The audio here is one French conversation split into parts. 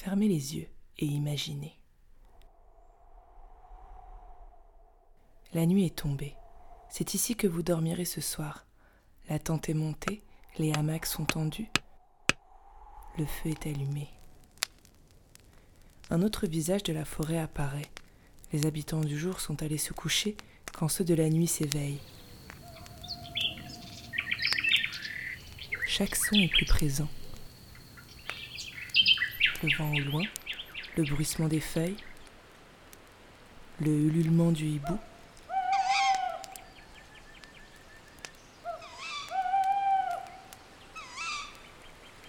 Fermez les yeux et imaginez. La nuit est tombée. C'est ici que vous dormirez ce soir. La tente est montée, les hamacs sont tendus. Le feu est allumé. Un autre visage de la forêt apparaît. Les habitants du jour sont allés se coucher quand ceux de la nuit s'éveillent. Chaque son est plus présent. Le vent au loin, le bruissement des feuilles, le ululement du hibou.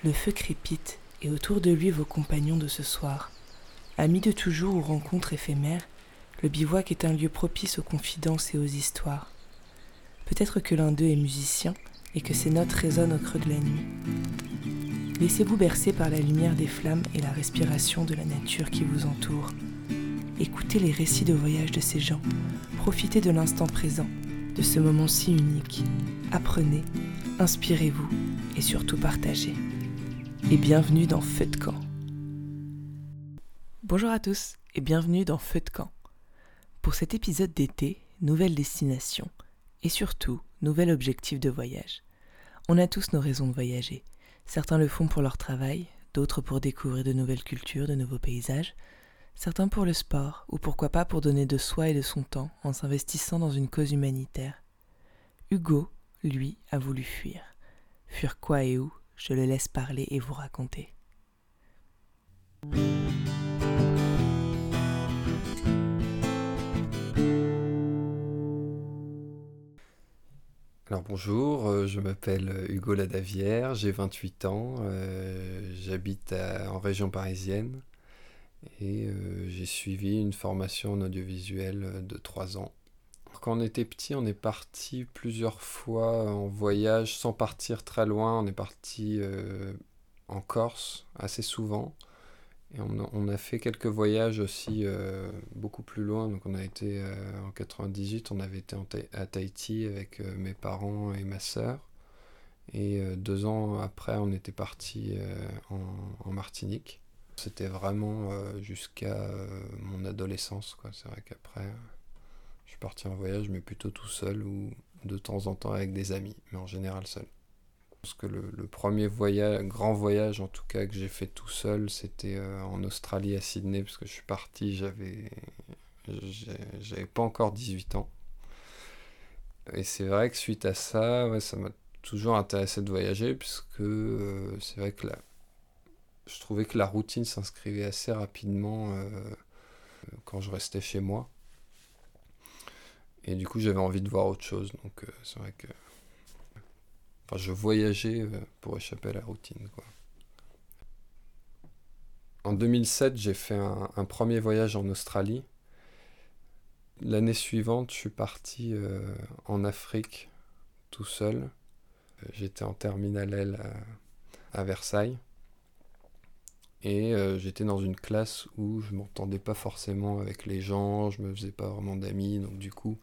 Le feu crépite et autour de lui vos compagnons de ce soir. Amis de toujours ou rencontres éphémères, le bivouac est un lieu propice aux confidences et aux histoires. Peut-être que l'un d'eux est musicien et que ses notes résonnent au creux de la nuit. Laissez-vous bercer par la lumière des flammes et la respiration de la nature qui vous entoure. Écoutez les récits de voyage de ces gens. Profitez de l'instant présent, de ce moment si unique. Apprenez, inspirez-vous et surtout partagez et bienvenue dans Feu de camp. Bonjour à tous et bienvenue dans Feu de camp. Pour cet épisode d'été, nouvelle destination et surtout nouvel objectif de voyage. On a tous nos raisons de voyager. Certains le font pour leur travail, d'autres pour découvrir de nouvelles cultures, de nouveaux paysages, certains pour le sport ou pourquoi pas pour donner de soi et de son temps en s'investissant dans une cause humanitaire. Hugo, lui, a voulu fuir. Fuir quoi et où? Je le laisse parler et vous raconter. Alors bonjour, euh, je m'appelle Hugo Ladavière, j'ai 28 ans, euh, j'habite en région parisienne et euh, j'ai suivi une formation en audiovisuel de 3 ans quand on était petit, on est parti plusieurs fois en voyage sans partir très loin. On est parti euh, en Corse assez souvent. On, a fait quelques voyages aussi euh, beaucoup plus loin. Donc on a été euh, en 98, on avait été à Tahiti avec mes parents et ma sœur. Et deux ans après, on était parti en, en, Martinique. C'était vraiment jusqu'à mon adolescence. C'est vrai qu'après... Je suis parti en voyage, mais plutôt tout seul ou de temps en temps avec des amis, mais en général seul. Parce que le, premier voyage, grand voyage en tout cas que j'ai fait tout seul, c'était euh, en Australie à Sydney, parce que je suis parti, j'avais, j'avais pas encore 18 ans. Et c'est vrai que suite à ça, ça m'a toujours intéressé de voyager, puisque euh, c'est vrai que je trouvais que la routine s'inscrivait assez rapidement euh, quand je restais chez moi. Et du coup, j'avais envie de voir autre chose. Donc, c'est vrai que. Enfin, je voyageais euh, pour échapper à la routine. En 2007, j'ai fait un, premier voyage en Australie. L'année suivante, je suis parti euh, en Afrique tout seul. J'étais en terminale L à Versailles. Et euh, j'étais dans une classe où je m'entendais pas forcément avec les gens, je me faisais pas vraiment d'amis, donc du coup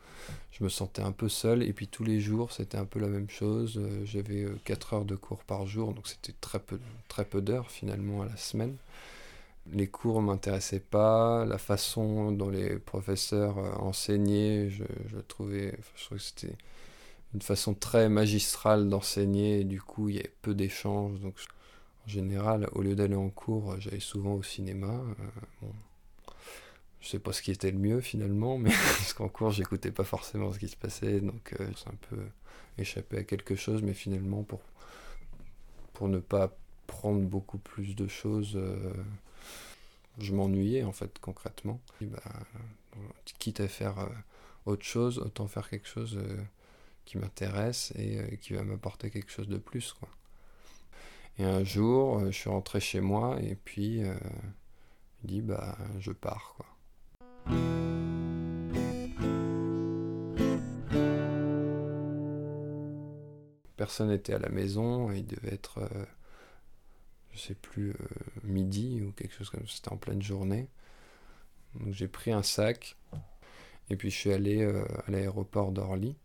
je me sentais un peu seul. Et puis tous les jours c'était un peu la même chose. Euh, j'avais 4 euh, heures de cours par jour, donc c'était très peu, d'heures finalement à la semaine. Les cours m'intéressaient pas, la façon dont les professeurs enseignaient, je, trouvais, je trouvais que c'était une façon très magistrale d'enseigner, et du coup il y avait peu d'échanges. En général, au lieu d'aller en cours, euh, j'allais souvent au cinéma. Euh, bon, je sais pas ce qui était le mieux finalement, mais parce qu'en cours, j'écoutais pas forcément ce qui se passait, donc euh, c'est un peu échappé à quelque chose, mais finalement, pour, pour ne pas prendre beaucoup plus de choses, je m'ennuyais en fait concrètement. bah, quitte à faire autre chose, autant faire quelque chose qui m'intéresse et qui va m'apporter quelque chose de plus. quoi. Et un jour, euh, je suis rentré chez moi et puis euh, je dis bah je pars quoi. Personne n'était à la maison, il devait être, euh, je sais plus, midi ou quelque chose comme ça, c'était en pleine journée. Donc j'ai pris un sac et puis je suis allé à l'aéroport d'Orly.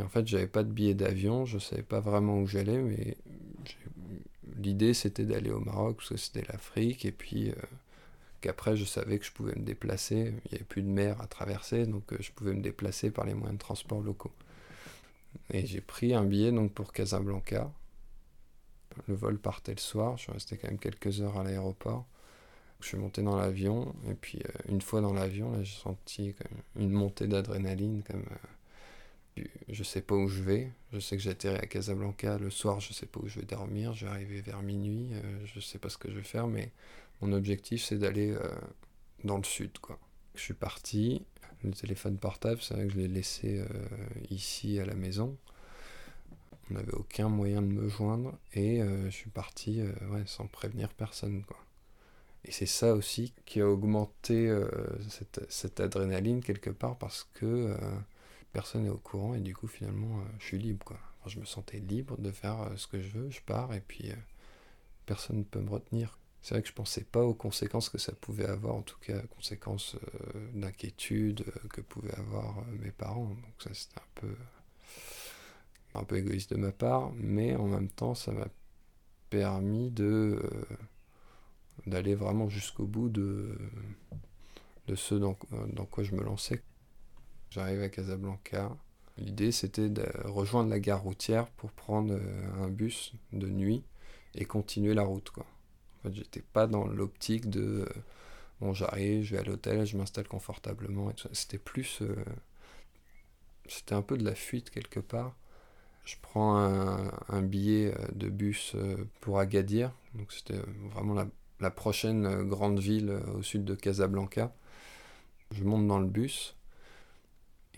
En fait, j'avais pas de billet d'avion, je savais pas vraiment où j'allais, mais l'idée c'était d'aller au Maroc parce que c'était l'Afrique et puis qu'après je savais que je pouvais me déplacer. Il n'y avait plus de mer à traverser, donc je pouvais me déplacer par les moyens de transport locaux. Et j'ai pris un billet donc pour Casablanca. Le vol partait le soir, je suis quand même quelques heures à l'aéroport. Je suis monté dans l'avion, et puis euh, une fois dans l'avion, j'ai senti une montée d'adrénaline, comme euh, je sais pas où je vais, je sais que j'atterris à Casablanca le soir, je sais pas où je vais dormir, je vais arriver vers minuit, euh, je sais pas ce que je vais faire, mais mon objectif c'est d'aller dans le sud, quoi. Je suis parti, le téléphone portable, c'est vrai que je l'ai laissé ici à la maison. On n'avait aucun moyen de me joindre et je suis parti ouais, sans prévenir personne, quoi. Et c'est ça aussi qui a augmenté euh, cette, adrénaline quelque part parce que euh, personne n'est au courant et du coup finalement euh, je suis libre quoi. je me sentais libre de faire ce que je veux, je pars et puis personne ne peut me retenir. C'est vrai que je pensais pas aux conséquences que ça pouvait avoir, en tout cas conséquences d'inquiétude que pouvaient avoir mes parents. Donc ça c'était un peu un peu égoïste de ma part, mais en même temps ça m'a permis de d'aller vraiment jusqu'au bout de, de ce dans quoi je me lançais. J'arrive à Casablanca. L'idée c'était de rejoindre la gare routière pour prendre euh, un bus de nuit et continuer la route. Quoi. En fait, j'étais pas dans l'optique de euh, bon, j'arrive, je vais à l'hôtel, je m'installe confortablement. C'était plus. Euh, c'était un peu de la fuite quelque part. Je prends un, un billet de bus pour Agadir, donc c'était vraiment la, la prochaine grande ville au sud de Casablanca. Je monte dans le bus.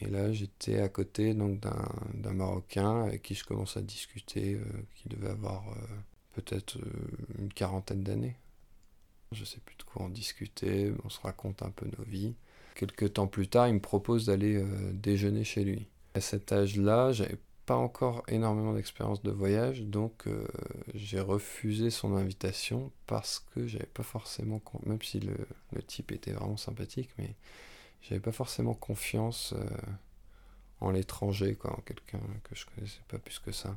Et là, j'étais à côté donc d'un Marocain avec qui je commence à discuter, euh, qui devait avoir peut-être une quarantaine d'années. Je sais plus de quoi en discuter, on se raconte un peu nos vies. Quelques temps plus tard, il me propose d'aller déjeuner chez lui. À cet âge-là, j'avais pas encore énormément d'expérience de voyage, donc euh, j'ai refusé son invitation parce que j'avais pas forcément, même si le, type était vraiment sympathique, mais j'avais pas forcément confiance euh, en l'étranger, quoi, en quelqu'un que je connaissais pas plus que ça.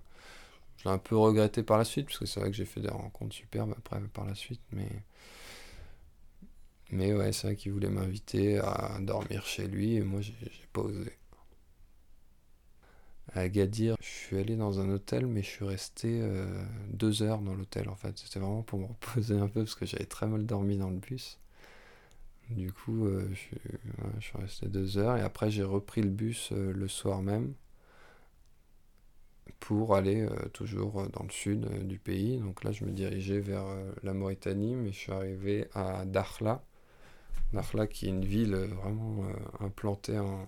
Je l'ai un peu regretté par la suite, parce que c'est vrai que j'ai fait des rencontres superbes après par la suite, mais. Mais ouais, c'est vrai qu'il voulait m'inviter à dormir chez lui, et moi j'ai pas osé à Agadir. Je suis allé dans un hôtel, mais je suis resté euh, deux heures dans l'hôtel en fait. C'était vraiment pour me reposer un peu parce que j'avais très mal dormi dans le bus. Du coup, euh, je, suis, resté deux heures et après j'ai repris le bus euh, le soir même pour aller toujours dans le sud du pays. Donc là, je me dirigeais vers la Mauritanie, mais je suis arrivé à Dakhla. Dakhla qui est une ville vraiment implantée au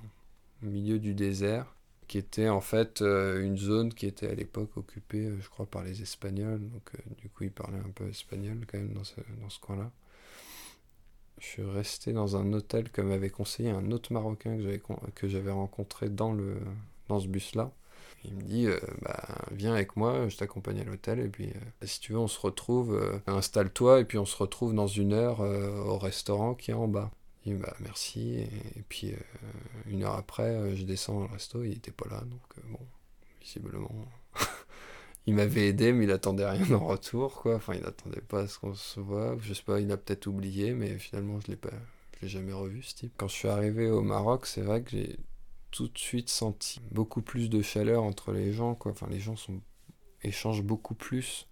milieu du désert qui était en fait euh, une zone qui était à l'époque occupée, euh, je crois, par les Espagnols. Donc, euh, du coup, ils parlaient un peu espagnol quand même dans ce coin-là. Je suis resté dans un hôtel que m'avait conseillé un autre Marocain que j'avais rencontré dans, le, dans ce bus-là. Il me dit bah, Viens avec moi, je t'accompagne à l'hôtel, et puis si tu veux, on se retrouve, installe-toi, et puis on se retrouve dans une heure au restaurant qui est en bas. Bah, merci. Et, puis euh, une heure après, euh, je descends au resto, il était pas là. Donc euh, bon, visiblement, il m'avait aidé, mais il attendait rien en retour. Quoi. Enfin, il attendait pas à ce qu'on se voit. Je sais pas, il a peut-être oublié, mais finalement, je l'ai pas, je l'ai jamais revu ce type. Quand je suis arrivé au Maroc, c'est vrai que j'ai tout de suite senti beaucoup plus de chaleur entre les gens. Quoi. Enfin, les gens échangent beaucoup plus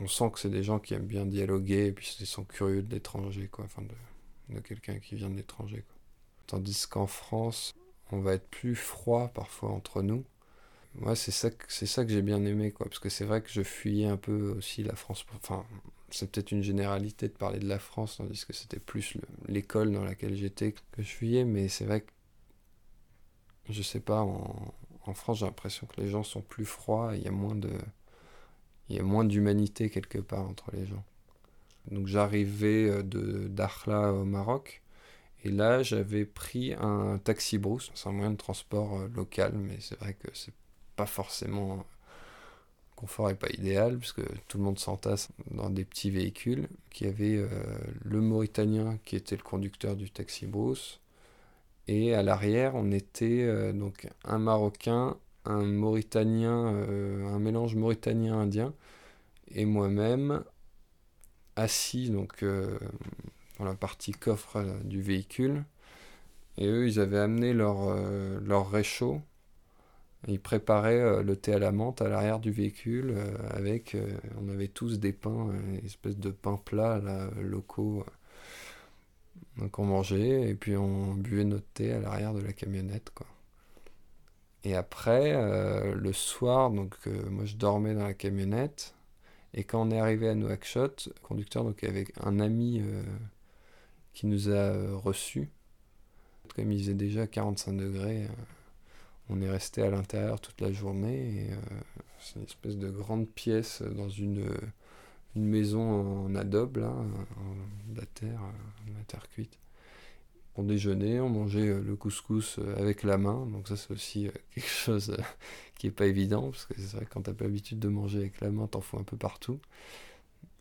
on sent que c'est des gens qui aiment bien dialoguer et puis ils sont curieux de l'étranger quoi enfin de, de quelqu'un qui vient de l'étranger. Tandis qu'en France, on va être plus froid parfois entre nous. Moi, c'est ça, c'est ça que j'ai bien aimé, quoi, parce que c'est vrai que je fuyais un peu aussi la France. Enfin, c'est peut-être une généralité de parler de la France, tandis que c'était plus l'école dans laquelle j'étais que je fuyais, mais c'est vrai que, je sais pas, en, en France, j'ai l'impression que les gens sont plus froids, il y a moins de, il y a moins d'humanité quelque part entre les gens. Donc j'arrivais euh, de Dakhla au Maroc. Et là, j'avais pris un taxi brousse. C'est un moyen de transport euh, local, mais c'est vrai que c'est pas forcément confort et pas idéal, puisque tout le monde s'entasse dans des petits véhicules. Qui avait euh, le Mauritanien qui était le conducteur du taxi brousse. Et à l'arrière, on était donc un Marocain, un Mauritanien, un mélange Mauritanien-Indien, et moi-même assis donc euh, dans la partie coffre du véhicule. Et eux, ils avaient amené leur réchaud. Ils préparaient le thé à la menthe à l'arrière du véhicule avec, on avait tous des pains, une espèce de pains plats locaux. Donc on mangeait et puis on buvait notre thé à l'arrière de la camionnette quoi. Et après, euh, le soir, donc euh, moi je dormais dans la camionnette. Et quand on est arrivé à Nouakchott, le conducteur donc avec un ami euh, qui nous a reçus. Comme il faisait déjà 45 degrés, on est resté à l'intérieur toute la journée. c'est une espèce de grande pièce dans une, une maison en adobe, là, en, la terre, la terre cuite on déjeunait, on mangeait euh, le couscous euh, avec la main, donc ça c'est aussi euh, quelque chose qui est pas évident, parce que c'est vrai que quand t'as pas l'habitude de manger avec la main, t'en fous un peu partout.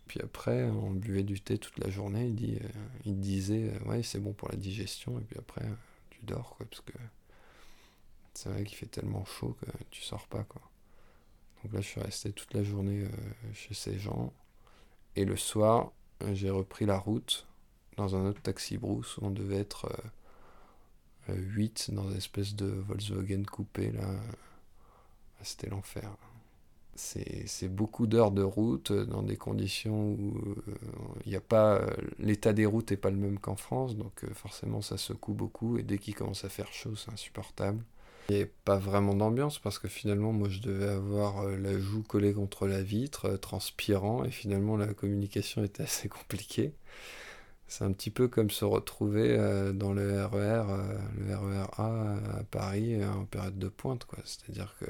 Puis après, on buvait du thé toute la journée, il, dit, il disait, ouais c'est bon pour la digestion, et puis après, tu dors, quoi, parce que c'est vrai qu'il fait tellement chaud que tu sors pas, quoi. Donc là, je suis resté toute la journée chez ces gens, et le soir, j'ai repris la route dans un autre taxi brousse où on devait être 8 euh, dans une espèce de Volkswagen coupé là. Ah, c'était l'enfer. C'est beaucoup d'heures de route dans des conditions où euh, a pas. L'état des routes n'est pas le même qu'en France, donc euh, forcément ça secoue beaucoup et dès qu'il commence à faire chaud, c'est insupportable. Il n'y avait pas vraiment d'ambiance parce que finalement, moi je devais avoir la joue collée contre la vitre, transpirant, et finalement la communication était assez compliquée. C'est un petit peu comme se retrouver euh, dans le RER, euh, le RER A à Paris euh, en période de pointe, quoi. C'est-à-dire que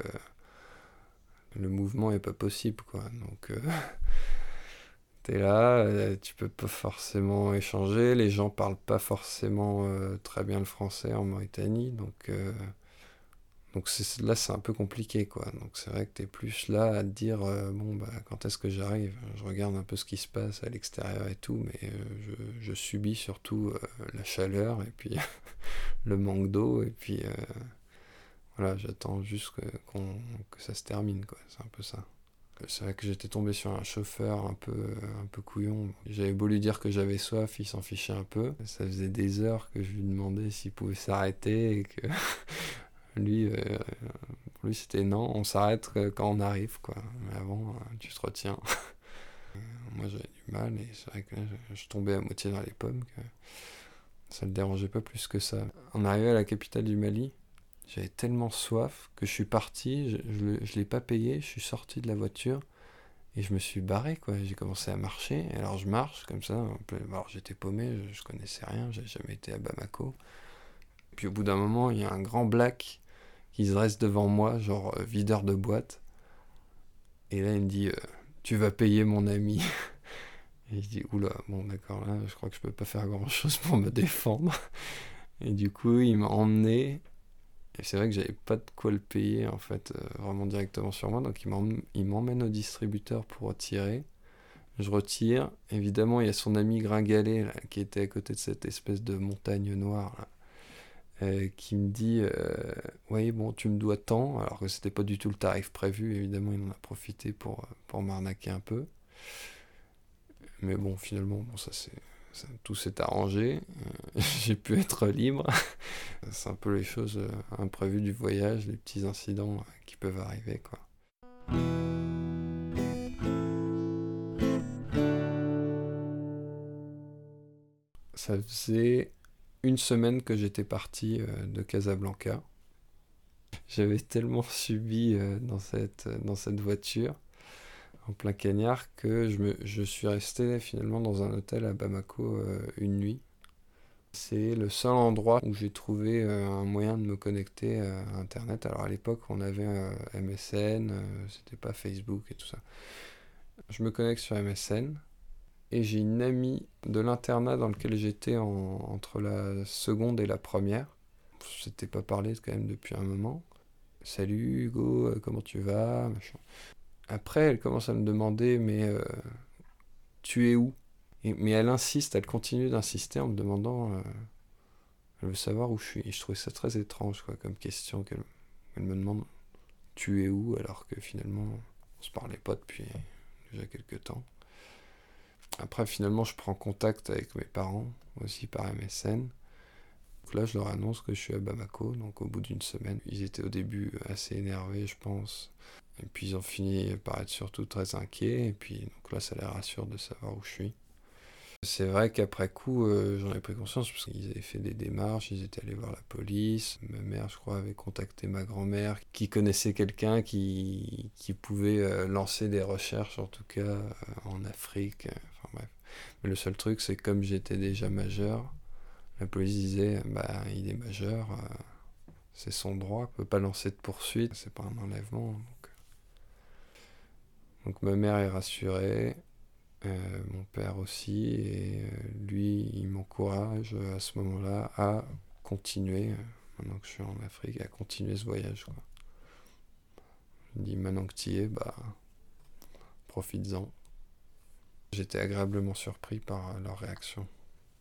le mouvement est pas possible, quoi. Donc, t'es là, tu peux pas forcément échanger, les gens parlent pas forcément très bien le français en Mauritanie, donc donc là, c'est un peu compliqué, quoi. Donc c'est vrai que tu es plus là à te dire, euh, bon, bah, quand est-ce que j'arrive? Je regarde un peu ce qui se passe à l'extérieur et tout, mais euh, je, subis surtout euh, la chaleur et puis le manque d'eau, et puis voilà, j'attends juste que, que, ça se termine, quoi. C'est un peu ça. C'est vrai que j'étais tombé sur un chauffeur un peu, un peu couillon. J'avais beau lui dire que j'avais soif, il s'en fichait un peu. Ça faisait des heures que je lui demandais s'il pouvait s'arrêter et que Lui, euh, pour lui, c'était non, on s'arrête quand on arrive, quoi. Mais avant, euh, tu te retiens. Moi, j'avais du mal et c'est vrai que je, tombais à moitié dans les pommes. Ça ne dérangeait pas plus que ça. En arrivant à la capitale du Mali, j'avais tellement soif que je suis parti, je ne l'ai pas payé, je suis sorti de la voiture et je me suis barré, quoi. J'ai commencé à marcher. Alors, je marche comme ça. Alors, j'étais paumé, je, je connaissais rien, j'avais jamais été à Bamako. Puis au bout d'un moment, il y a un grand black qui se dresse devant moi, genre euh, videur de boîte. Et là, il me dit euh, Tu vas payer mon ami. Et je dis Oula, bon, d'accord, là, je crois que je peux pas faire grand chose pour me défendre. Et du coup, il m'a emmené. Et c'est vrai que j'avais pas de quoi le payer, en fait, euh, vraiment directement sur moi. Donc, il m'emmène au distributeur pour retirer. Je retire. Évidemment, il y a son ami Gringalet, qui était à côté de cette espèce de montagne noire, là euh, qui me dit euh, Oui, bon, tu me dois tant, alors que c'était pas du tout le tarif prévu, évidemment, il en a profité pour, pour m'arnaquer un peu. Mais bon, finalement, bon, ça c'est. tout s'est arrangé, euh, j'ai pu être libre. c'est un peu les choses imprévues du voyage, les petits incidents qui peuvent arriver. Quoi. Ça faisait une semaine que j'étais parti euh, de Casablanca. J'avais tellement subi euh, dans, cette, dans cette voiture, en plein cagnard, que je, me, je suis resté finalement dans un hôtel à Bamako euh, une nuit. C'est le seul endroit où j'ai trouvé un moyen de me connecter à Internet. Alors à l'époque, on avait MSN, c'était pas Facebook et tout ça. Je me connecte sur MSN, et j'ai une amie de l'internat dans lequel j'étais entre la seconde et la première. On s'était pas parlé quand même depuis un moment. Salut Hugo, euh, comment tu vas Après, elle commence à me demander, mais euh, tu es où? Mais elle insiste, elle continue d'insister en me demandant. Euh, elle veut savoir où je suis. Et je trouvais ça très étrange quoi, comme question qu'elle me demande tu es où? Alors que finalement on se parlait pas depuis déjà quelques temps. Après, finalement, je prends contact avec mes parents, aussi par MSN. Donc là, je leur annonce que je suis à Bamako, donc au bout d'une semaine. Ils étaient au début assez énervés, je pense. Et puis ils ont fini par être surtout très inquiets. Et puis donc là, ça les rassure de savoir où je suis. C'est vrai qu'après coup, euh, j'en ai pris conscience parce qu'ils avaient fait des démarches, ils étaient allés voir la police. Ma mère, je crois, avait contacté ma grand-mère qui connaissait quelqu'un qui, pouvait euh, lancer des recherches, en tout cas euh, en Afrique. enfin bref. Mais le seul truc, c'est comme j'étais déjà majeur, la police disait bah, il est majeur, c'est son droit, il peut pas lancer de poursuite, c'est pas un enlèvement. Donc ma mère est rassurée. Euh, mon père aussi, et euh, lui, il m'encourage euh, à ce moment-là à continuer, maintenant que je suis en Afrique, à continuer ce voyage. Quoi. Il dit maintenant que tu y es, bah, profites-en. J'étais agréablement surpris par leur réaction.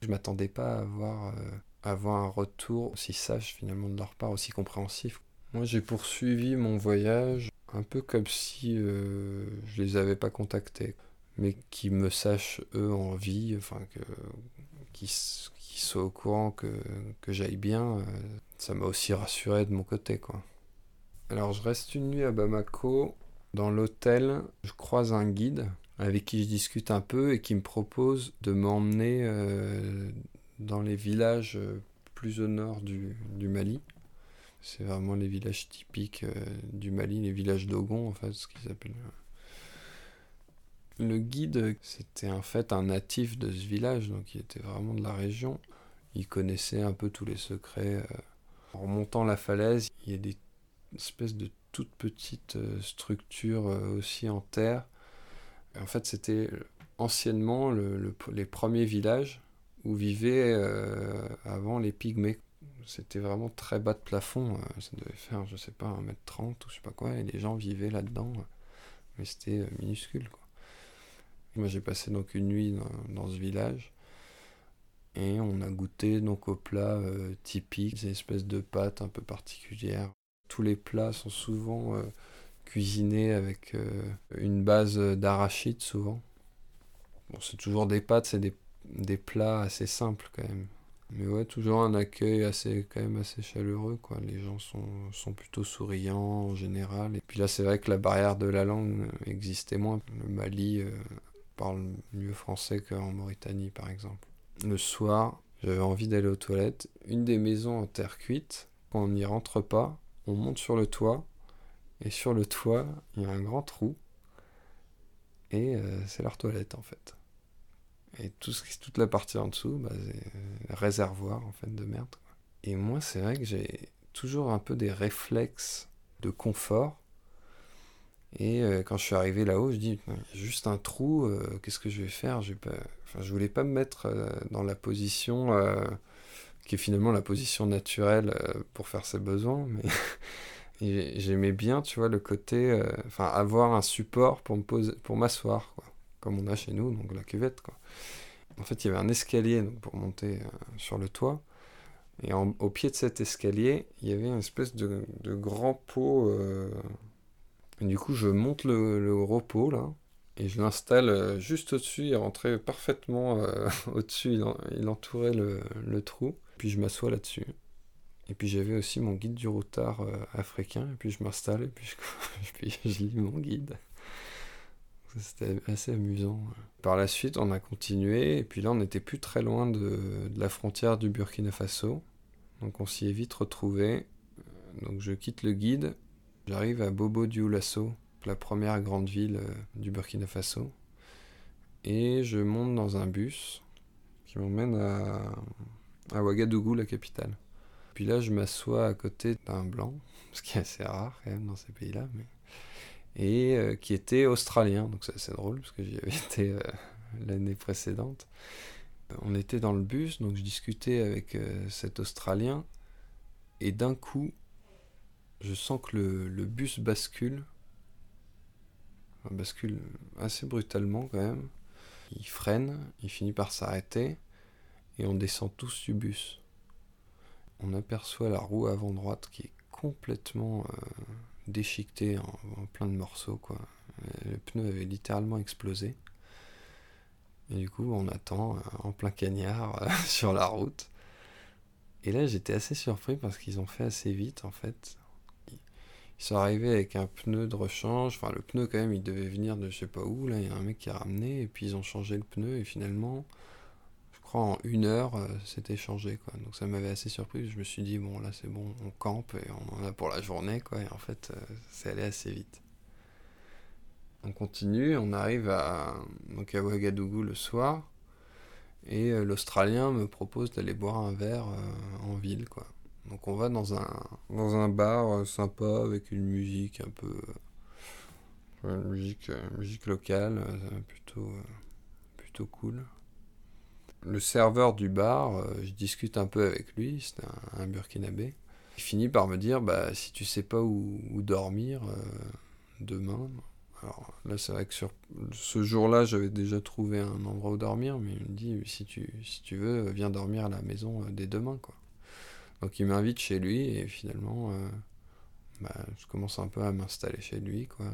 Je m'attendais pas à avoir, avoir un retour aussi sage finalement de leur part, aussi compréhensif. Moi j'ai poursuivi mon voyage un peu comme si je les avais pas contactés mais qui me sachent eux en vie, enfin que qui, soient au courant que, que j'aille bien, euh, ça m'a aussi rassuré de mon côté quoi. Alors je reste une nuit à Bamako, dans l'hôtel, je croise un guide avec qui je discute un peu et qui me propose de m'emmener euh, dans les villages plus au nord du, du Mali. C'est vraiment les villages typiques euh, du Mali, les villages d'Ogon en fait, ce qu'ils appellent le guide, c'était en fait un natif de ce village, donc il était vraiment de la région. Il connaissait un peu tous les secrets. Euh. En remontant la falaise, il y a des espèces de toutes petites euh, structures euh, aussi en terre. en fait, c'était anciennement les premiers villages où vivaient avant les pygmées. C'était vraiment très bas de plafond. ça devait faire, je sais pas, 1m30 ou je sais pas quoi. Et les gens vivaient là-dedans. Mais c'était minuscule. Moi j'ai passé donc une nuit dans, ce village et on a goûté donc aux plats euh, typiques, ces espèces de pâtes un peu particulières. Tous les plats sont souvent euh, cuisinés avec euh, une base d'arachide souvent. Bon, c'est toujours des pâtes, c'est des, des, plats assez simples quand même. Mais ouais, toujours un accueil assez, quand même assez chaleureux, quoi. Les gens sont, sont plutôt souriants en général. Et puis là, c'est vrai que la barrière de la langue existait moins. Le Mali parle mieux français qu'en Mauritanie, par exemple. Le soir, j'avais envie d'aller aux toilettes. Une des maisons en terre cuite, quand on n'y rentre pas, on monte sur le toit, et sur le toit, il y a un grand trou, et euh, c'est leur toilette en fait. Et tout ce, toute la partie en dessous, bah, c'est un réservoir en fait de merde. Et moi, c'est vrai que j'ai toujours un peu des réflexes de confort et euh, quand je suis arrivé là-haut, je dis, juste un trou, euh, qu'est-ce que je vais faire? Je, pas... enfin, je voulais pas me mettre euh, dans la position qui est finalement la position naturelle pour faire ses besoins, mais j'aimais bien, tu vois, le côté, enfin, avoir un support pour me poser, pour m'asseoir, comme on a chez nous, donc la cuvette. En fait, il y avait un escalier pour monter sur le toit. Et au pied de cet escalier, il y avait une espèce de grand pot du coup, je monte le, le pot là, et je l'installe euh, juste au-dessus. Il rentrait parfaitement euh, au-dessus, il, entourait le, le, trou. Puis je m'assois là-dessus. Et puis j'avais aussi mon guide du routard euh, africain, et puis je m'installe, et puis je, puis je lis mon guide. C'était assez amusant. Par la suite, on a continué, et puis là, on n'était plus très loin de, de, la frontière du Burkina Faso. Donc on s'y est vite retrouvé. Donc je quitte le guide, J'arrive à Bobo Dioulasso, la première grande ville euh, du Burkina Faso, et je monte dans un bus qui m'emmène à, Ouagadougou, la capitale. Puis là, je m'assois à côté d'un blanc, ce qui est assez rare même dans ces pays-là, mais... et euh, qui était australien, donc c'est assez drôle parce que j'y avais été euh, l'année précédente. On était dans le bus, donc je discutais avec cet Australien, et d'un coup, je sens que le, bus bascule. bascule assez brutalement quand même. Il freine, il finit par s'arrêter et on descend tous du bus. On aperçoit la roue avant droite qui est complètement euh, déchiquetée en, plein de morceaux. Le pneu avait littéralement explosé. Et du coup, on attend en plein cagnard sur la route. Et là, j'étais assez surpris parce qu'ils ont fait assez vite, en fait. Ils sont arrivés avec un pneu de rechange. Enfin, le pneu, quand même, il devait venir de je sais pas où. Là, il y a un mec qui a ramené. Et puis, ils ont changé le pneu. Et finalement, je crois en une heure, euh, c'était changé, quoi. Donc, ça m'avait assez surpris. Je me suis dit, bon, là, c'est bon, on campe et on en a pour la journée, quoi. Et en fait, euh, c'est allé assez vite. On continue. On arrive à, donc Ouagadougou le soir. Et euh, l'Australien me propose d'aller boire un verre en ville, quoi. Donc on va dans un, dans un bar euh, sympa avec une musique un peu... une musique, locale, plutôt, plutôt cool. Le serveur du bar, je discute un peu avec lui, c'est un, burkinabé. Il finit par me dire, bah si tu sais pas où, dormir demain, alors là, c'est vrai que sur ce jour-là, j'avais déjà trouvé un endroit où dormir, mais il me dit si tu, si tu veux, viens dormir à la maison euh, dès demain. Quoi. Donc il m'invite chez lui et finalement, euh, bah, je commence un peu à m'installer chez lui. Quoi.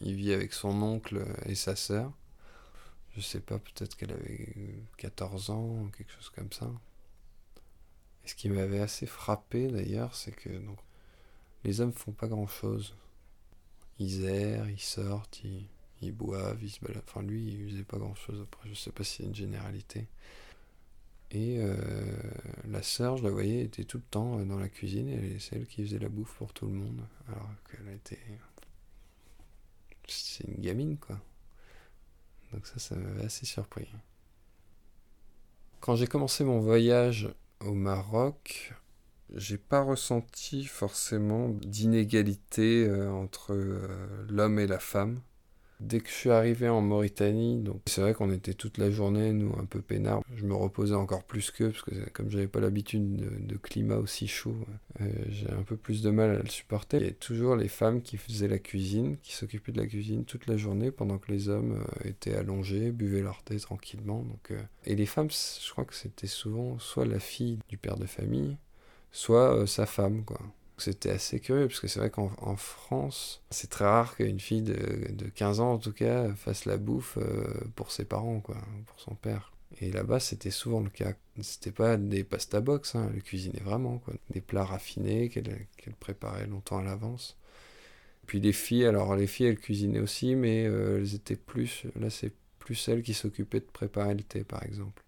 Il vit avec son oncle et sa sœur. Je sais pas, peut-être qu'elle avait 14 ans ou quelque chose comme ça. Et ce qui m'avait assez frappé d'ailleurs, c'est que les hommes font pas grand-chose ils errent, ils sortent, ils, boivent, ils se baladent. Enfin, lui, il faisait pas grand chose après. Je sais pas si c'est une généralité. Et euh, la sœur, je la voyais, était tout le temps euh, dans la cuisine et c'est elle qui faisait la bouffe pour tout le monde. Alors qu'elle était. C'est une gamine, quoi. Donc, ça, ça m'avait assez surpris. Quand j'ai commencé mon voyage au Maroc, j'ai pas ressenti forcément d'inégalité euh, entre l'homme et la femme. Dès que je suis arrivé en Mauritanie, donc c'est vrai qu'on était toute la journée, nous, un peu peinards. Je me reposais encore plus qu'eux, parce que comme j'avais pas l'habitude de, climat aussi chaud, euh, j'ai un peu plus de mal à le supporter. Il y avait toujours les femmes qui faisaient la cuisine, qui s'occupaient de la cuisine toute la journée, pendant que les hommes étaient allongés, buvaient leur thé tranquillement. Donc, Et les femmes, je crois que c'était souvent soit la fille du père de famille, soit euh, sa femme, quoi. C'était assez curieux, parce que c'est vrai qu'en France, c'est très rare qu'une fille de, de, 15 ans, en tout cas, fasse la bouffe euh, pour ses parents, quoi, pour son père. Et là-bas, c'était souvent le cas. C'était pas des pasta box, hein, elle cuisinait vraiment, quoi. Des plats raffinés qu'elle préparait longtemps à l'avance. Puis les filles, alors les filles, elles cuisinaient aussi, mais euh, elles étaient plus. Là, c'est plus celles qui s'occupaient de préparer le thé, par exemple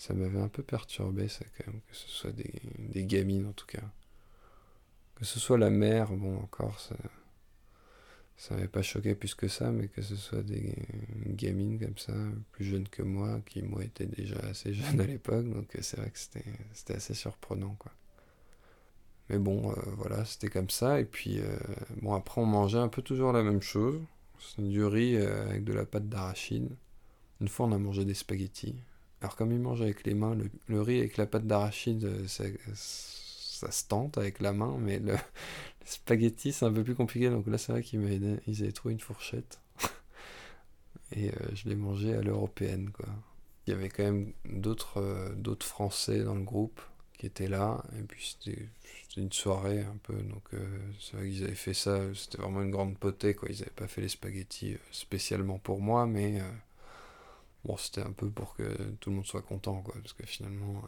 ça m'avait un peu perturbé, ça, quand même, que ce soit des, des, gamines en tout cas. Que ce soit la mère, bon, encore, ça. Ça m'avait pas choqué plus que ça, mais que ce soit des gamines comme ça, plus jeunes que moi, qui moi étaient déjà assez jeunes à l'époque, donc c'est vrai que c'était assez surprenant. Mais bon, euh, voilà, c'était comme ça. Et puis, euh, bon, après, on mangeait un peu toujours la même chose. Du riz euh, avec de la pâte d'arachide. Une fois, on a mangé des spaghettis. Alors comme il mange avec les mains, le, riz avec la pâte d'arachide, euh, ça, ça, se tente avec la main, mais le, spaghetti c'est un peu plus compliqué. Donc là c'est vrai qu'ils ils avaient trouvé une fourchette. Et euh, je l'ai mangé à l'européenne quoi. Il y avait quand même d'autres euh, d'autres Français dans le groupe qui étaient là. Et puis c'était une soirée un peu. Donc c'est vrai qu'ils avaient fait ça. C'était vraiment une grande potée quoi. Ils n'avaient pas fait les spaghettis spécialement pour moi, mais Bon, c'était un peu pour que tout le monde soit content, quoi, parce que finalement.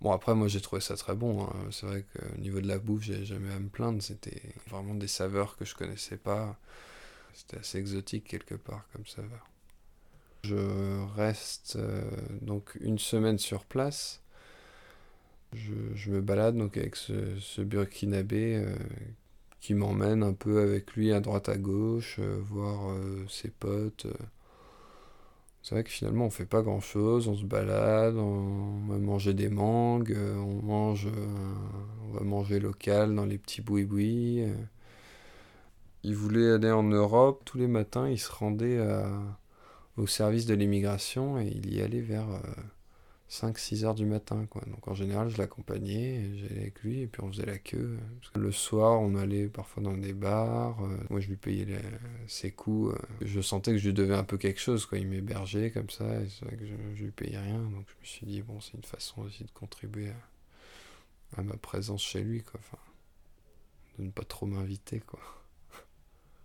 Euh, bon, après, moi j'ai trouvé ça très bon. Hein. C'est vrai qu'au niveau de la bouffe, j'ai jamais à me plaindre. C'était vraiment des saveurs que je connaissais pas. C'était assez exotique quelque part comme saveur. Je reste euh, donc une semaine sur place. Je, me balade donc avec ce, burkinabé euh, qui m'emmène un peu avec lui à droite à gauche, voir ses potes. C'est vrai que finalement on fait pas grand chose, on se balade, on va manger des mangues, euh, on mange, euh, on va manger local dans les petits boui-boui. Euh. Il voulait aller en Europe, tous les matins il se rendait au service de l'immigration et il y allait vers 5-6 heures du matin. Quoi. Donc en général, je l'accompagnais, j'allais avec lui, et puis on faisait la queue. le soir, on allait parfois dans des bars. Euh, moi, je lui payais ses coups. Euh. je sentais que je lui devais un peu quelque chose. Quoi. Il m'hébergeait comme ça, et c'est vrai que je, je, lui payais rien. Donc je me suis dit, bon, c'est une façon aussi de contribuer à, ma présence chez lui. Quoi. Enfin, de ne pas trop m'inviter. quoi.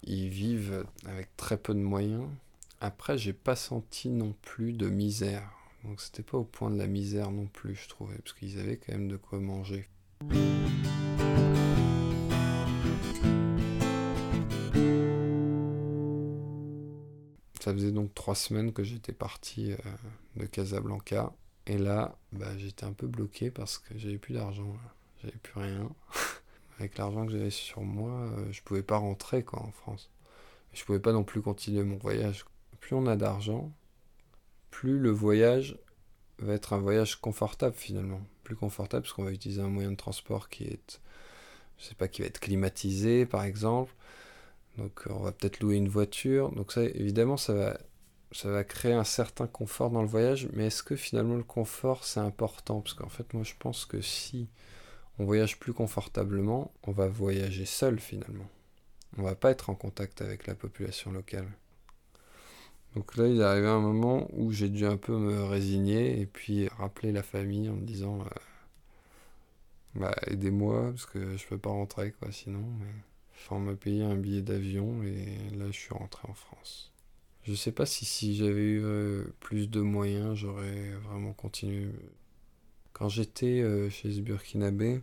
ils vivent avec très peu de moyens. Après, j'ai pas senti non plus de misère. Donc c'était pas au point de la misère non plus, je trouvais, parce qu'ils avaient quand même de quoi manger. Ça faisait donc trois semaines que j'étais parti euh, de Casablanca. Et là, bah, j'étais un peu bloqué parce que j'avais plus d'argent. J'avais plus rien. Avec l'argent que j'avais sur moi, euh, je pouvais pas rentrer quoi, en France. Je pouvais pas non plus continuer mon voyage. Plus on a d'argent, plus le voyage va être un voyage confortable finalement. Plus confortable parce qu'on va utiliser un moyen de transport qui est, je sais pas, qui va être climatisé par exemple. Donc on va peut-être louer une voiture. Donc ça, évidemment, ça va, créer un certain confort dans le voyage. Mais est-ce que finalement le confort c'est important? Parce qu'en fait, moi je pense que si on voyage plus confortablement, on va voyager seul finalement. On va pas être en contact avec la population locale. Donc là, il est arrivé un moment où j'ai dû un peu me résigner et puis rappeler la famille en me disant euh, bah, aidez-moi parce que je peux pas rentrer quoi sinon. Mais... Enfin, on m'a payé un billet d'avion et là, je suis rentré en France. Je sais pas si, si j'avais eu euh, plus de moyens, j'aurais vraiment continué. Quand j'étais euh, chez ce Burkinabé,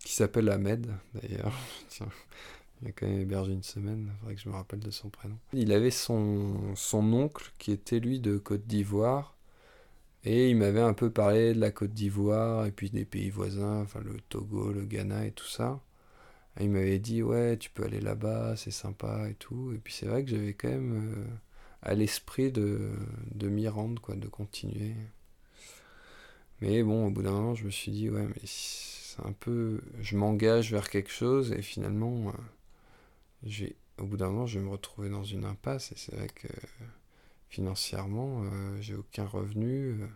qui s'appelle Ahmed d'ailleurs, il a quand même hébergé une semaine, il faudrait que je me rappelle de son prénom. Il avait son, son oncle qui était lui de Côte d'Ivoire, et il m'avait un peu parlé de la Côte d'Ivoire, et puis des pays voisins, enfin le Togo, le Ghana et tout ça. Il m'avait dit, ouais, tu peux aller là-bas, c'est sympa et tout. Et puis c'est vrai que j'avais quand même euh, à l'esprit de, de m'y rendre, quoi, de continuer. Mais bon, au bout d'un moment, je me suis dit, ouais, mais c'est un peu. Je m'engage vers quelque chose et finalement. Euh, au bout d'un moment, je vais me retrouver dans une impasse et c'est vrai que financièrement, euh, j'ai aucun revenu. Euh,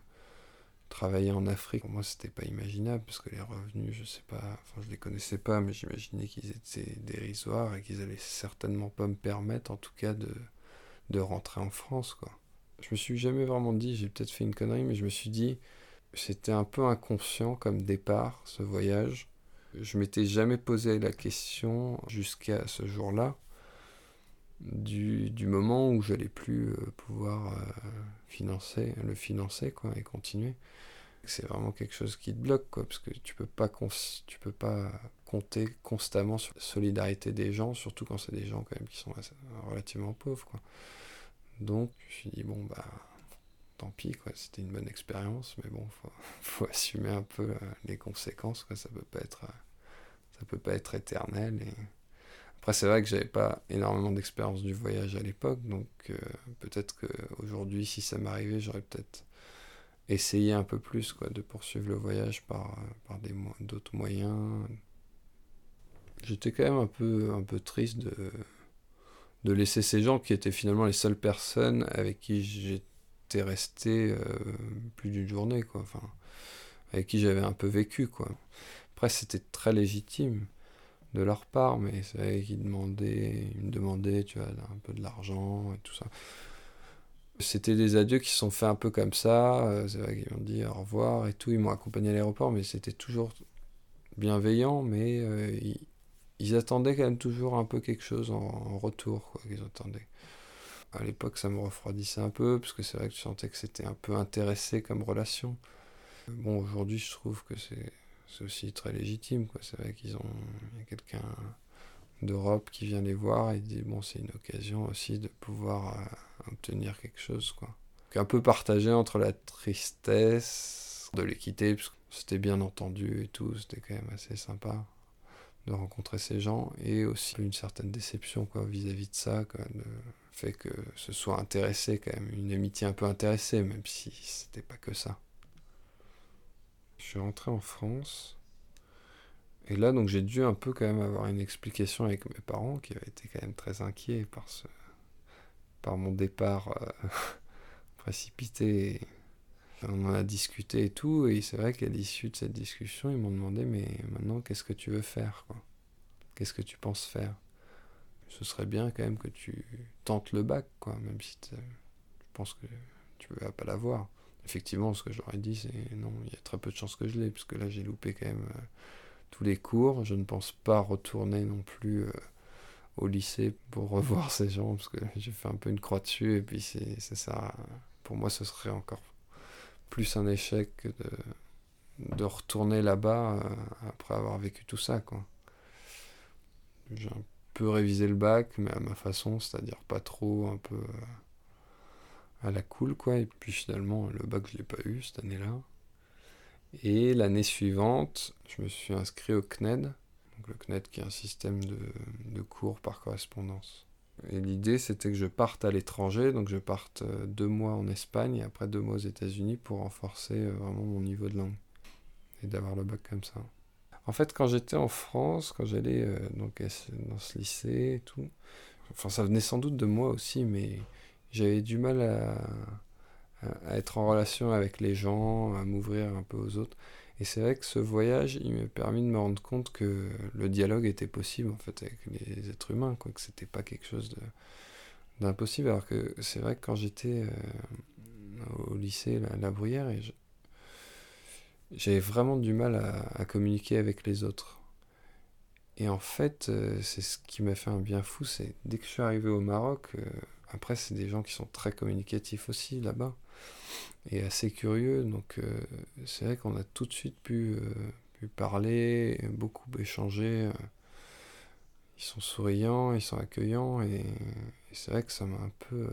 travailler en Afrique, pour moi, c'était pas imaginable parce que les revenus, je sais pas, enfin, je les connaissais pas, mais j'imaginais qu'ils étaient dérisoires et qu'ils allaient certainement pas me permettre, en tout cas, de, de rentrer en France, quoi. Je me suis jamais vraiment dit, j'ai peut-être fait une connerie, mais je me suis dit, c'était un peu inconscient comme départ, ce voyage. Je m'étais jamais posé la question jusqu'à ce jour-là du, moment où j'allais plus euh, pouvoir euh, financer, le financer quoi, et continuer. C'est vraiment quelque chose qui te bloque, quoi, parce que tu peux pas tu peux pas compter constamment sur la solidarité des gens, surtout quand c'est des gens quand même qui sont relativement pauvres. Quoi. Donc je me suis dit bon bah tant pis quoi, c'était une bonne expérience, mais bon faut, faut assumer un peu euh, les conséquences quoi, ça peut pas être ça peut pas être éternel. Après, c'est vrai que j'avais pas énormément d'expérience du voyage à l'époque, donc euh, peut-être qu'aujourd'hui, si ça m'arrivait, j'aurais peut-être essayé un peu plus quoi, de poursuivre le voyage par, par d'autres moyens. J'étais quand même un peu, un peu triste de, de laisser ces gens qui étaient finalement les seules personnes avec qui j'étais resté euh, plus d'une journée, quoi. Enfin, avec qui j'avais un peu vécu, quoi. Après, c'était très légitime de leur part, mais c'est vrai qu'ils demandaient, ils me demandaient, tu vois, un peu de l'argent et tout ça. C'était des adieux qui se sont faits un peu comme ça. Euh, c'est vrai qu'ils m'ont dit au revoir et tout. Ils m'ont accompagné à l'aéroport, mais c'était toujours bienveillant, mais euh, ils, attendaient quand même toujours un peu quelque chose en, retour, quoi, qu'ils attendaient. À l'époque, ça me refroidissait un peu, parce que c'est vrai que je sentais que c'était un peu intéressé comme relation. Bon, aujourd'hui, je trouve que c'est aussi très légitime. C'est vrai qu'ils ont y a quelqu'un d'Europe qui vient les voir et dit bon c'est une occasion aussi de pouvoir euh, obtenir quelque chose quoi. un peu partagé entre la tristesse de les quitter parce que c'était bien entendu et tout, c'était quand même assez sympa de rencontrer ces gens et aussi une certaine déception vis-à-vis de ça quoi, fait que ce soit intéressé quand même une amitié un peu intéressée même si c'était pas que ça. Je suis rentré en France. Et là, donc, j'ai dû un peu quand même avoir une explication avec mes parents qui avaient été quand même très inquiets par, ce, par mon départ euh, précipité. On en a discuté et tout, et c'est vrai qu'à l'issue de cette discussion, ils m'ont demandé Mais maintenant, qu'est-ce que tu veux faire Qu'est-ce que tu penses faire? Ce serait bien quand même que tu tentes le bac, quoi, même si je pense que tu ne vas pas l'avoir effectivement, ce que j'aurais dit, c'est non, il y a très peu de chances que je l'ai, puisque là, j'ai loupé quand même euh, tous les cours. Je ne pense pas retourner non plus euh, au lycée pour revoir ces gens, parce que j'ai fait un peu une croix dessus, et puis c'est ça. Pour moi, ce serait encore plus un échec que de, de retourner là-bas euh, après avoir vécu tout ça, quoi. J'ai un peu révisé le bac, mais à ma façon, c'est-à-dire pas trop, un peu euh, à la cool, quoi. Et puis finalement, le bac, je l'ai pas eu cette année-là. Et l'année suivante, je me suis inscrit au CNED, donc le CNED qui est un système de, de cours par correspondance. Et l'idée, c'était que je parte à l'étranger, donc je parte euh, deux mois en Espagne et après deux mois aux États-Unis pour renforcer euh, vraiment mon niveau de langue et d'avoir le bac comme ça. En fait, quand j'étais en France, quand j'allais euh, dans ce lycée et tout, enfin ça venait sans doute de moi aussi, mais j'avais du mal à, à, être en relation avec les gens, à m'ouvrir un peu aux autres. Et c'est vrai que ce voyage, il m'a permis de me rendre compte que le dialogue était possible en fait avec les êtres humains, quoi, que c'était pas quelque chose d'impossible. Alors que c'est vrai que quand j'étais euh, au lycée, la, la Bruyère, j'avais vraiment du mal à, communiquer avec les autres. Et en fait, euh, c'est ce qui m'a fait un bien fou, c'est dès que je suis arrivé au Maroc, euh, après c'est des gens qui sont très communicatifs aussi là-bas et assez curieux. Donc euh, c'est vrai qu'on a tout de suite pu, parler, beaucoup échanger. Ils sont souriants, ils sont accueillants et, c'est vrai que ça m'a un peu...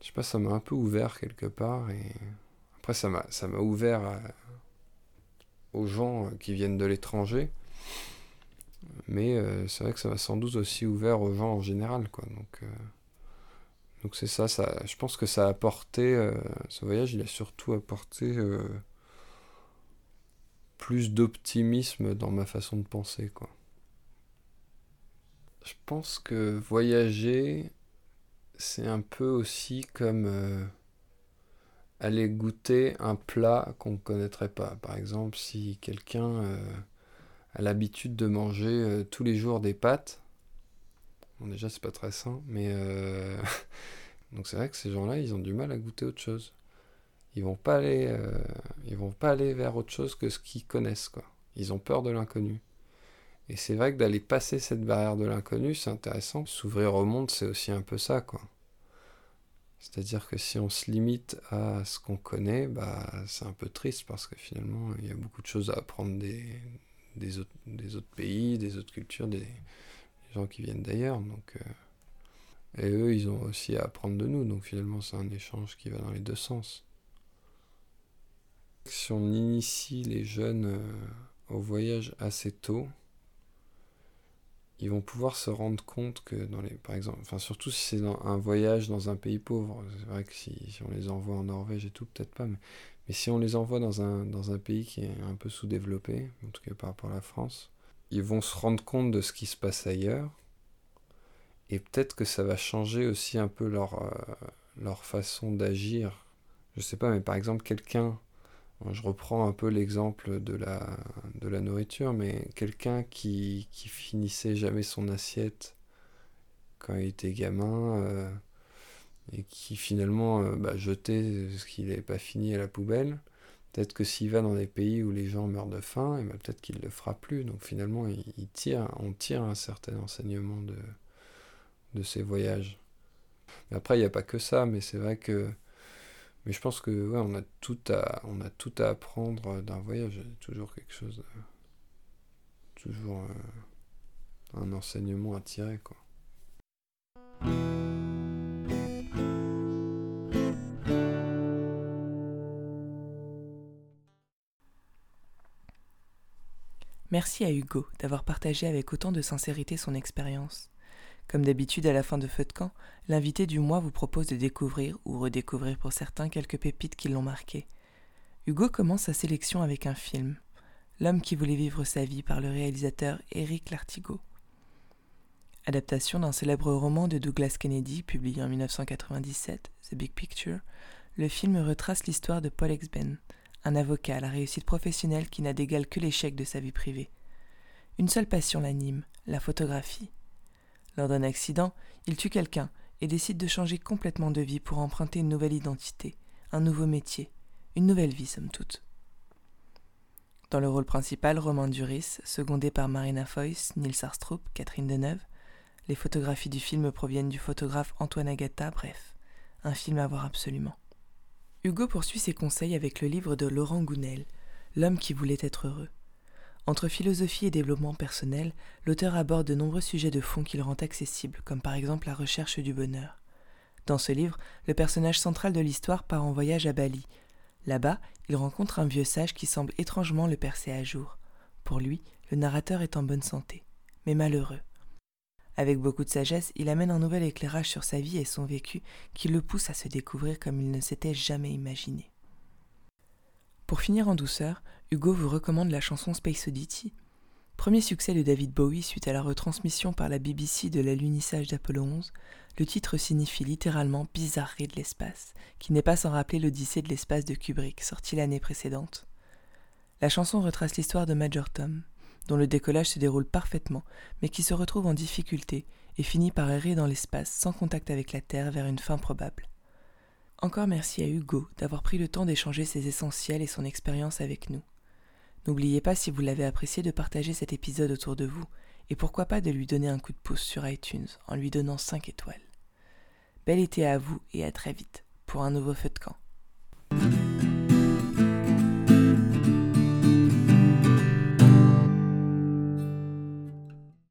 je sais pas, ça m'a un peu ouvert quelque part après ça m'a, ça m'a ouvert aux gens qui viennent de l'étranger. Mais c'est vrai que ça m'a sans doute aussi ouvert aux gens en général, quoi. Donc, donc c'est ça, ça, je pense que ça a apporté, euh, ce voyage, il a surtout apporté euh, plus d'optimisme dans ma façon de penser, quoi. Je pense que voyager, c'est un peu aussi comme euh, aller goûter un plat qu'on ne connaîtrait pas. Par exemple, si quelqu'un a l'habitude de manger tous les jours des pâtes, Bon, déjà, c'est pas très sain, mais. Euh, donc, c'est vrai que ces gens-là, ils ont du mal à goûter autre chose. Ils vont pas euh, ils vont pas aller vers autre chose que ce qu'ils connaissent. Ils ont peur de l'inconnu. Et c'est vrai que d'aller passer cette barrière de l'inconnu, c'est intéressant. S'ouvrir au monde, c'est aussi un peu ça, quoi. C'est-à-dire que si on se limite à ce qu'on connaît, bah, c'est un peu triste parce que finalement, il y a beaucoup de choses à apprendre des, autres pays, des autres cultures, des, gens qui viennent d'ailleurs. Donc, euh, et eux, ils ont aussi à apprendre de nous. Donc finalement, c'est un échange qui va dans les deux sens. Si on initie les jeunes euh, au voyage assez tôt, ils vont pouvoir se rendre compte que dans les, par exemple, enfin surtout si c'est un voyage dans un pays pauvre, c'est vrai que si, on les envoie en Norvège et tout, peut-être pas, mais, mais si on les envoie dans un, dans un pays qui est un peu sous-développé, en tout cas par rapport à la France, ils vont se rendre compte de ce qui se passe ailleurs. Et peut-être que ça va changer aussi un peu leur, euh, leur façon d'agir. Je sais pas, mais par exemple, quelqu'un, je reprends un peu l'exemple de la, nourriture, mais quelqu'un qui, finissait jamais son assiette quand il était gamin, euh, et qui finalement euh, bah, jetait ce qu'il n'avait pas fini à la poubelle, Peut-être que s'il va dans des pays où les gens meurent de faim, ben, peut-être qu'il ne le fera plus. Donc finalement, il, tire, on tire un certain enseignement de, de voyages. Après, il n'y a pas que ça, mais c'est vrai que. Mais je pense que ouais, on a tout à, on a tout à apprendre d'un voyage. Toujours quelque chose. toujours euh, un enseignement à tirer, quoi. Merci à Hugo d'avoir partagé avec autant de sincérité son expérience. Comme d'habitude à la fin de Feu de camp, l'invité du mois vous propose de découvrir ou redécouvrir pour certains quelques pépites qui l'ont marqué. Hugo commence sa sélection avec un film, L'homme qui voulait vivre sa vie par le réalisateur Eric Lartigot. Adaptation d'un célèbre roman de Douglas Kennedy publié en 1997, The Big Picture, le film retrace l'histoire de Paul Exben, un avocat à la réussite professionnelle qui n'a d'égal que l'échec de sa vie privée. Une seule passion l'anime, la photographie. Lors d'un accident, il tue quelqu'un et décide de changer complètement de vie pour emprunter une nouvelle identité, un nouveau métier, une nouvelle vie somme toute. Dans le rôle principal, Romain Duris, secondé par Marina Foïs, Nils Arstrup, Catherine Deneuve. Les photographies du film proviennent du photographe Antoine Agata, bref, un film à voir absolument. Hugo poursuit ses conseils avec le livre de Laurent Gounel, L'homme qui voulait être heureux. Entre philosophie et développement personnel, l'auteur aborde de nombreux sujets de fond qu'il rend accessibles, comme par exemple la recherche du bonheur. Dans ce livre, le personnage central de l'histoire part en voyage à Bali. Là-bas, il rencontre un vieux sage qui semble étrangement le percer à jour. Pour lui, le narrateur est en bonne santé, mais malheureux. Avec beaucoup de sagesse, il amène un nouvel éclairage sur sa vie et son vécu qui le pousse à se découvrir comme il ne s'était jamais imaginé. Pour finir en douceur, Hugo vous recommande la chanson Space Oddity. Premier succès de David Bowie suite à la retransmission par la BBC de l'alunissage d'Apollo 11, le titre signifie littéralement bizarrerie de l'espace, qui n'est pas sans rappeler l'Odyssée de l'espace de Kubrick, sorti l'année précédente. La chanson retrace l'histoire de Major Tom, dont le décollage se déroule parfaitement, mais qui se retrouve en difficulté et finit par errer dans l'espace sans contact avec la Terre vers une fin probable. Encore merci à Hugo d'avoir pris le temps d'échanger ses essentiels et son expérience avec nous. N'oubliez pas si vous l'avez apprécié de partager cet épisode autour de vous, et pourquoi pas de lui donner un coup de pouce sur iTunes en lui donnant 5 étoiles. Bel été à vous et à très vite pour un nouveau feu de camp.